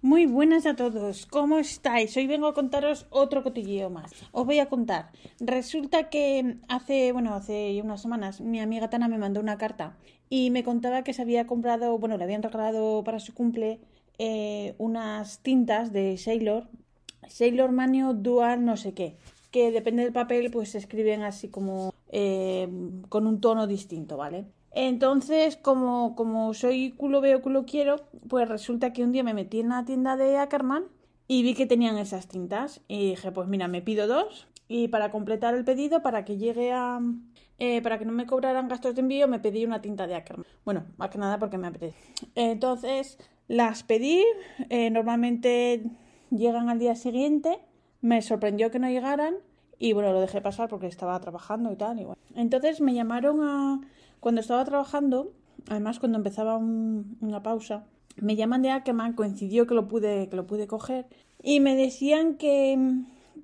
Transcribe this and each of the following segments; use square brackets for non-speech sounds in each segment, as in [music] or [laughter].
Muy buenas a todos, ¿cómo estáis? Hoy vengo a contaros otro cotilleo más. Os voy a contar. Resulta que hace, bueno, hace unas semanas mi amiga Tana me mandó una carta y me contaba que se había comprado, bueno, le habían regalado para su cumple eh, unas tintas de Sailor, Sailor Manio Dual no sé qué, que depende del papel pues se escriben así como eh, con un tono distinto, ¿vale? Entonces, como, como soy culo veo, culo quiero, pues resulta que un día me metí en la tienda de Ackerman y vi que tenían esas tintas. Y dije, pues mira, me pido dos. Y para completar el pedido, para que llegue a. Eh, para que no me cobraran gastos de envío, me pedí una tinta de Ackerman. Bueno, más que nada porque me apetece. Entonces, las pedí. Eh, normalmente llegan al día siguiente. Me sorprendió que no llegaran. Y bueno, lo dejé pasar porque estaba trabajando y tal. Y. Entonces me llamaron a cuando estaba trabajando, además cuando empezaba una pausa, me llaman de Ackerman, coincidió que lo pude, que lo pude coger, y me decían que,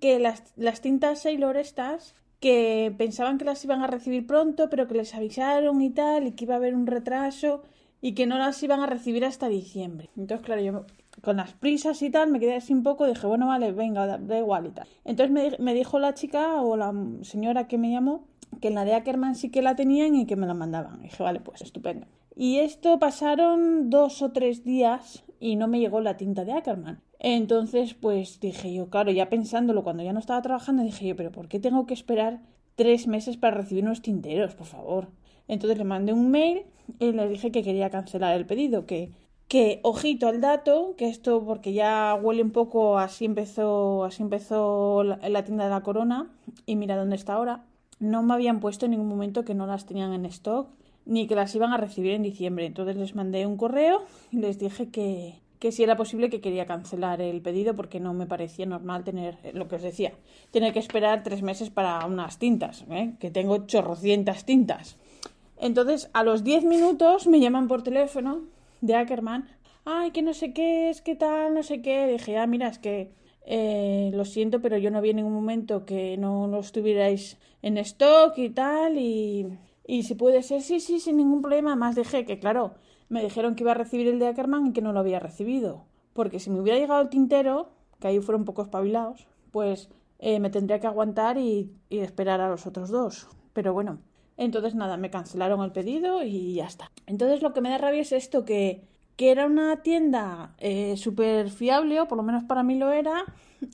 que las, las tintas Sailor estas, que pensaban que las iban a recibir pronto, pero que les avisaron y tal, y que iba a haber un retraso, y que no las iban a recibir hasta diciembre. Entonces, claro, yo con las prisas y tal, me quedé así un poco, dije, bueno, vale, venga, da, igual y tal. Entonces me, me dijo la chica o la señora que me llamó que en la de Ackerman sí que la tenían y que me la mandaban. Y dije, vale, pues estupendo. Y esto pasaron dos o tres días y no me llegó la tinta de Ackerman. Entonces, pues dije yo, claro, ya pensándolo, cuando ya no estaba trabajando, dije yo, pero ¿por qué tengo que esperar tres meses para recibir unos tinteros, por favor? Entonces le mandé un mail y le dije que quería cancelar el pedido, que, que ojito al dato, que esto porque ya huele un poco, así empezó, así empezó la, la tienda de la corona y mira dónde está ahora no me habían puesto en ningún momento que no las tenían en stock ni que las iban a recibir en diciembre. Entonces les mandé un correo y les dije que, que si era posible que quería cancelar el pedido porque no me parecía normal tener, eh, lo que os decía, tener que esperar tres meses para unas tintas, ¿eh? que tengo chorrocientas tintas. Entonces a los diez minutos me llaman por teléfono de Ackerman, ay, que no sé qué es, qué tal, no sé qué. Dije, ah, mira, es que eh, lo siento, pero yo no vi en ningún momento que no lo estuvierais en stock y tal. Y, y si puede ser, sí, sí, sin ningún problema. Más dije que, claro, me dijeron que iba a recibir el de Ackerman y que no lo había recibido. Porque si me hubiera llegado el tintero, que ahí fueron un poco espabilados, pues eh, me tendría que aguantar y, y esperar a los otros dos. Pero bueno, entonces nada, me cancelaron el pedido y ya está. Entonces lo que me da rabia es esto que que era una tienda eh, súper fiable, o por lo menos para mí lo era,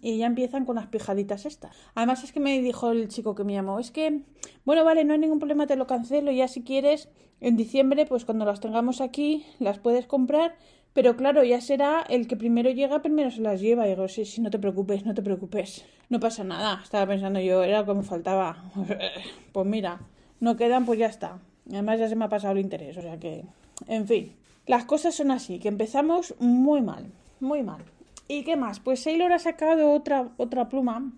y ya empiezan con las pijaditas estas. Además es que me dijo el chico que me llamó, es que, bueno, vale, no hay ningún problema, te lo cancelo, ya si quieres, en diciembre, pues cuando las tengamos aquí, las puedes comprar, pero claro, ya será el que primero llega, primero se las lleva. Y digo, sí, sí, no te preocupes, no te preocupes, no pasa nada. Estaba pensando yo, era lo que me faltaba. [laughs] pues mira, no quedan, pues ya está. Además ya se me ha pasado el interés, o sea que, en fin. Las cosas son así, que empezamos muy mal, muy mal. ¿Y qué más? Pues Sailor ha sacado otra, otra pluma,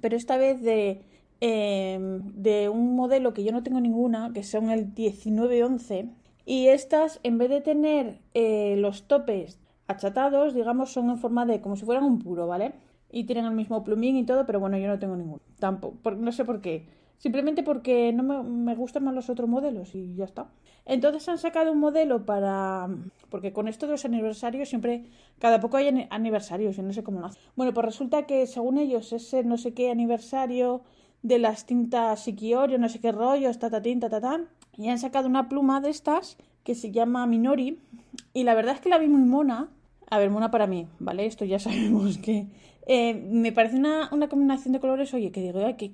pero esta vez de, em, de un modelo que yo no tengo ninguna, que son el 1911. Y estas, en vez de tener eh, los topes achatados, digamos, son en forma de como si fueran un puro, ¿vale? Y tienen el mismo plumín y todo, pero bueno, yo no tengo ninguno. Tampoco, no sé por qué. Simplemente porque no me, gustan más los otros modelos y ya está. Entonces han sacado un modelo para... Porque con esto de los aniversarios siempre... Cada poco hay aniversarios y no sé cómo lo hacen. Bueno, pues resulta que según ellos ese no sé qué aniversario de las tintas Sikiorio, no sé qué rollo, ta ta ta ta ta. Y han sacado una pluma de estas que se llama Minori. Y la verdad es que la vi muy mona. A ver, mona para mí, ¿vale? Esto ya [laughs] sabemos que eh, me parece una, una, combinación de colores, oye, que digo, que,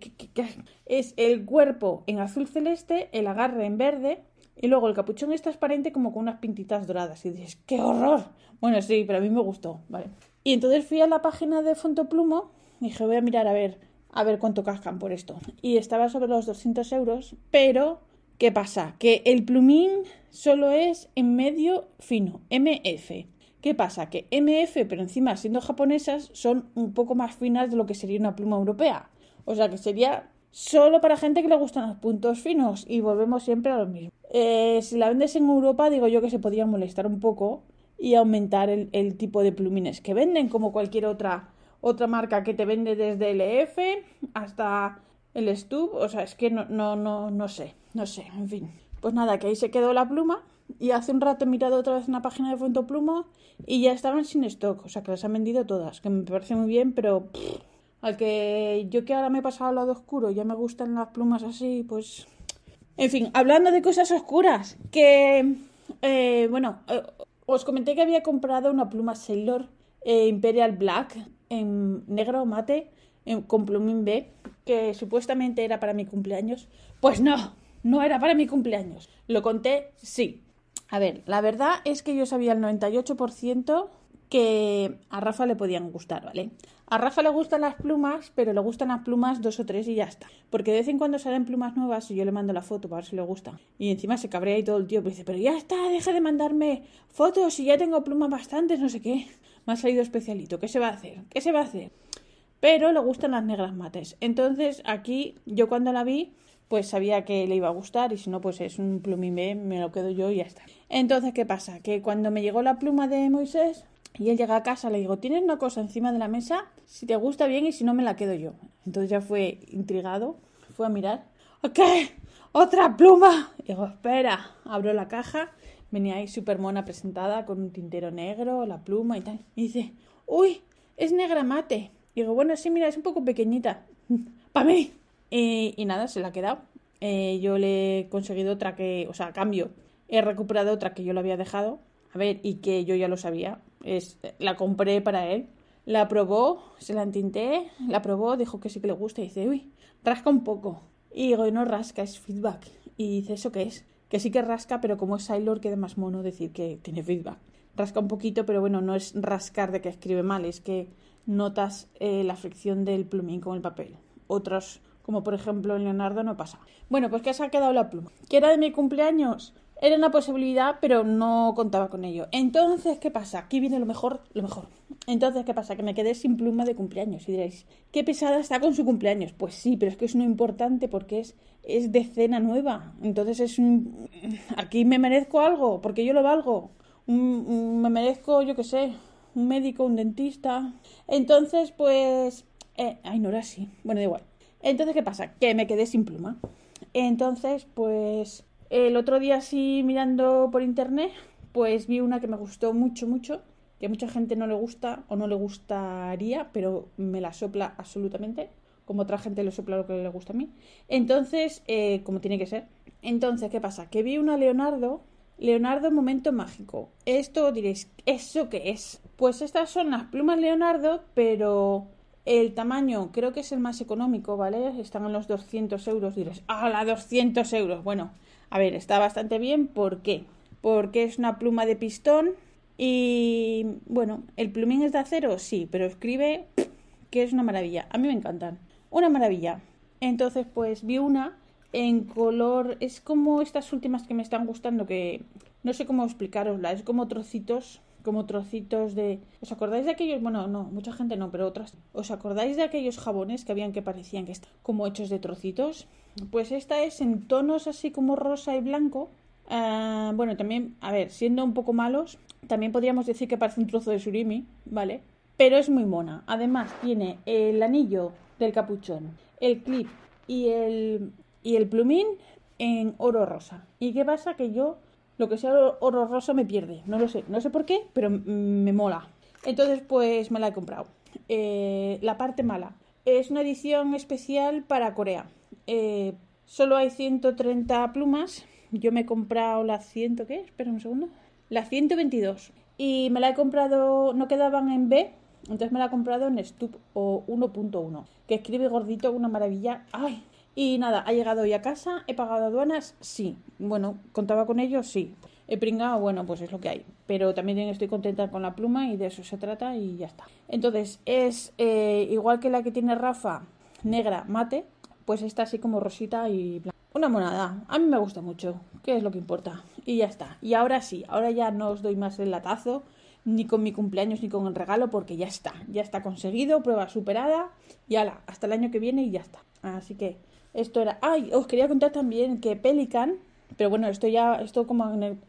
es el cuerpo en azul celeste, el agarre en verde y luego el capuchón es transparente como con unas pintitas doradas. Y dices, ¡qué horror! Bueno, sí, pero a mí me gustó, ¿vale? Y entonces fui a la página de Fontoplumo y dije, voy a mirar a ver, a ver cuánto cascan por esto. Y estaba sobre los 200 euros, pero ¿qué pasa? Que el plumín solo es en medio fino, MF ¿Qué pasa? Que MF, pero encima siendo japonesas, son un poco más finas de lo que sería una pluma europea. O sea que sería solo para gente que le gustan los puntos finos y volvemos siempre a lo mismo. Eh, si la vendes en Europa, digo yo que se podría molestar un poco y aumentar el, tipo de plumines que venden, como cualquier otra, otra marca que te vende desde LF hasta el Stub. O sea, es que no, no, no, no sé, no sé, en fin. Pues nada, que ahí se quedó la pluma y hace un rato he mirado otra vez una página de Fontoplumo y ya estaban sin stock, o sea que las han vendido todas, que me parece muy bien, pero al que yo que ahora me he pasado al lado oscuro, ya me gustan las plumas así, pues... En fin, hablando de cosas oscuras, que... Eh, bueno, eh, os comenté que había comprado una pluma Sailor eh, Imperial Black en negro mate con plumín B, que supuestamente era para mi cumpleaños. Pues no, no era para mi cumpleaños. Lo conté, sí. A ver, la verdad es que yo sabía el 98% que a Rafa le podían gustar, ¿vale? A Rafa le gustan las plumas, pero le gustan las plumas dos o tres y ya está. Porque de vez en cuando salen plumas nuevas y yo le mando la foto para ver si le gustan. Y encima se cabrea y todo el tío, pues dice, pero ya está, deja de mandarme fotos y ya tengo plumas bastantes, no sé qué. Me ha salido especialito, ¿qué se va a hacer? ¿Qué se va a hacer? Pero le gustan las negras mates. Entonces aquí yo cuando la vi, pues sabía que le iba a gustar y si no, pues es un plumín B, me lo quedo yo y ya está. Entonces, ¿qué pasa? Que cuando me llegó la pluma de Moisés, y él llega a casa, le digo, ¿tienes una cosa encima de la mesa? Si te gusta bien y si no me la quedo yo. Entonces ya fue intrigado, fue a mirar. ¿Qué? ¿Otra pluma? Y digo, espera, abro la caja, venía ahí súper mona presentada con un tintero negro, la pluma y tal. Y dice, uy, es negra mate. Y digo, bueno, sí, mira, es un poco pequeñita. [laughs] ¡Para mí! Y, nada, se la ha quedado. Eh, yo le he conseguido otra que, o sea, a cambio, he recuperado otra que yo le había dejado. A ver, y que yo ya lo sabía es, la compré para él. La probó, se la entinté, la probó, dijo que sí que le gusta y dice, uy, rasca un poco. Y digo, no rasca, es feedback. Y dice, ¿eso qué es? Que sí que rasca, pero como es Sailor queda más mono decir que tiene feedback. Rasca un poquito, pero bueno, no es rascar de que escribe mal, es que notas eh, la fricción del plumín con el papel. Otros, como por ejemplo en Leonardo, no pasa. Bueno, pues que se ha quedado la pluma. ¿Que era de mi cumpleaños? Era una posibilidad, pero no contaba con ello. Entonces, ¿qué pasa? Aquí viene lo mejor, lo mejor. Entonces, ¿qué pasa? Que me quedé sin pluma de cumpleaños. Y diréis, ¿qué pesada está con su cumpleaños? Pues sí, pero es que es no importante porque es, es de cena nueva. Entonces es un... Aquí me merezco algo, porque yo lo valgo. me merezco, yo qué sé, un médico, un dentista. Entonces, pues... Eh, ay, no era así. Bueno, da igual. Entonces, ¿qué pasa? Que me quedé sin pluma. Entonces, pues el otro día así mirando por internet, pues vi una que me gustó mucho, mucho, que a mucha gente no le gusta o no le gustaría, pero me la sopla absolutamente, como otra gente le sopla lo que le gusta a mí. Entonces, eh, como tiene que ser. Entonces, ¿qué pasa? Que vi una Leonardo, Leonardo Momento Mágico. Esto diréis, ¿eso qué es? Pues estas son las plumas Leonardo, pero el tamaño creo que es el más económico, ¿vale? Están en los 200 euros. Diréis, ¡ah, la 200 euros! Bueno, a ver, está bastante bien. ¿Por qué? Porque es una pluma de pistón y bueno, el plumín es de acero, sí, pero escribe que es una maravilla. A mí me encantan. Una maravilla. Entonces, pues vi una en color. Es como estas últimas que me están gustando, que no sé cómo explicarosla. Es como trocitos como trocitos de... ¿Os acordáis de aquellos? Bueno, no, mucha gente no, pero otras. ¿Os acordáis de aquellos jabones que habían que parecían que estaban como hechos de trocitos? Pues esta es en tonos así como rosa y blanco. Ah, bueno, también, a ver, siendo un poco malos, también podríamos decir que parece un trozo de surimi, ¿vale? Pero es muy mona. Además, tiene el anillo del capuchón, el clip y el, y el plumín en oro rosa. ¿Y qué pasa? Que yo lo que sea oro rosa me pierde. No lo sé, no sé por qué, pero me mola. Entonces, pues me la he comprado. Eh, la parte mala. Es una edición especial para Corea. Eh, solo hay 130 plumas. Yo me he comprado la 100, ¿qué? Espera un segundo. La 122. Y me la he comprado, no quedaban en B, entonces me la he comprado en Stup o 1.1. Que escribe gordito, una maravilla. ¡Ay! Y nada, ha llegado hoy a casa, he pagado aduanas, sí. Bueno, contaba con ellos, sí. He pringado, bueno, pues es lo que hay. Pero también estoy contenta con la pluma y de eso se trata y ya está. Entonces, es eh, igual que la que tiene Rafa, negra, mate, pues está así como rosita y blanca. Una monada. A mí me gusta mucho. ¿Qué es lo que importa? Y ya está. Y ahora sí, ahora ya no os doy más el latazo ni con mi cumpleaños ni con el regalo porque ya está, ya está conseguido, prueba superada y ala, hasta el año que viene y ya está. Así que esto era... Ay, os quería contar también que Pelican, pero bueno, esto ya, esto como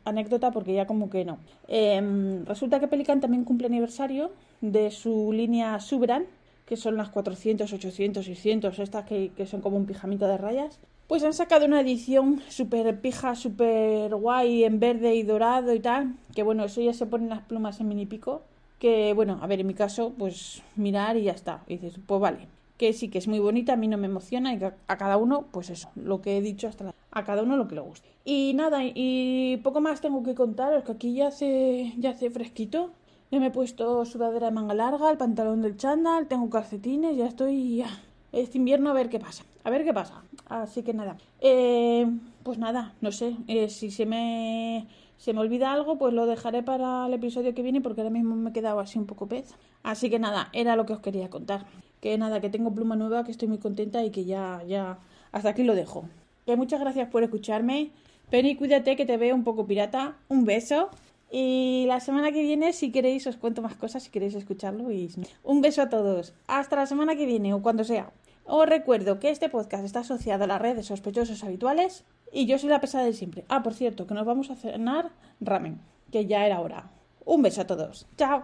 anécdota porque ya como que no. Em, resulta que Pelican también cumple aniversario de su línea Subran, que son las 400, 800, 600, estas que, que son como un pijamito de rayas. Pues han sacado una edición súper pija, súper guay, en verde y dorado y tal. Que bueno, eso ya se ponen las plumas en mini pico. Que bueno, a ver, en mi caso, pues mirar y ya está. Y dices, pues vale. Que sí que es muy bonita, a mí no me emociona y a cada uno, pues eso, lo que he dicho hasta la... a cada uno lo que le guste. Y nada, y poco más tengo que contaros, que aquí ya hace, ya fresquito. Ya me he puesto sudadera de manga larga, el pantalón del chándal, tengo calcetines, ya estoy. Este invierno a ver qué pasa. A ver qué pasa. Así que nada. Eh, pues nada, no sé. Eh, si se me, se me olvida algo, pues lo dejaré para el episodio que viene porque ahora mismo me he quedado así un poco pez. Así que nada, era lo que os quería contar. Que nada, que tengo pluma nueva, que estoy muy contenta y que ya, ya, hasta aquí lo dejo. Que muchas gracias por escucharme. Penny, cuídate que te veo un poco pirata. Un beso. Y la semana que viene, si queréis, os cuento más cosas, si queréis escucharlo. Un beso a todos. Hasta la semana que viene o cuando sea. Os recuerdo que este podcast está asociado a la red de sospechosos habituales y yo soy la pesada de siempre. Ah, por cierto, que nos vamos a cenar ramen, que ya era hora. Un beso a todos. Chao.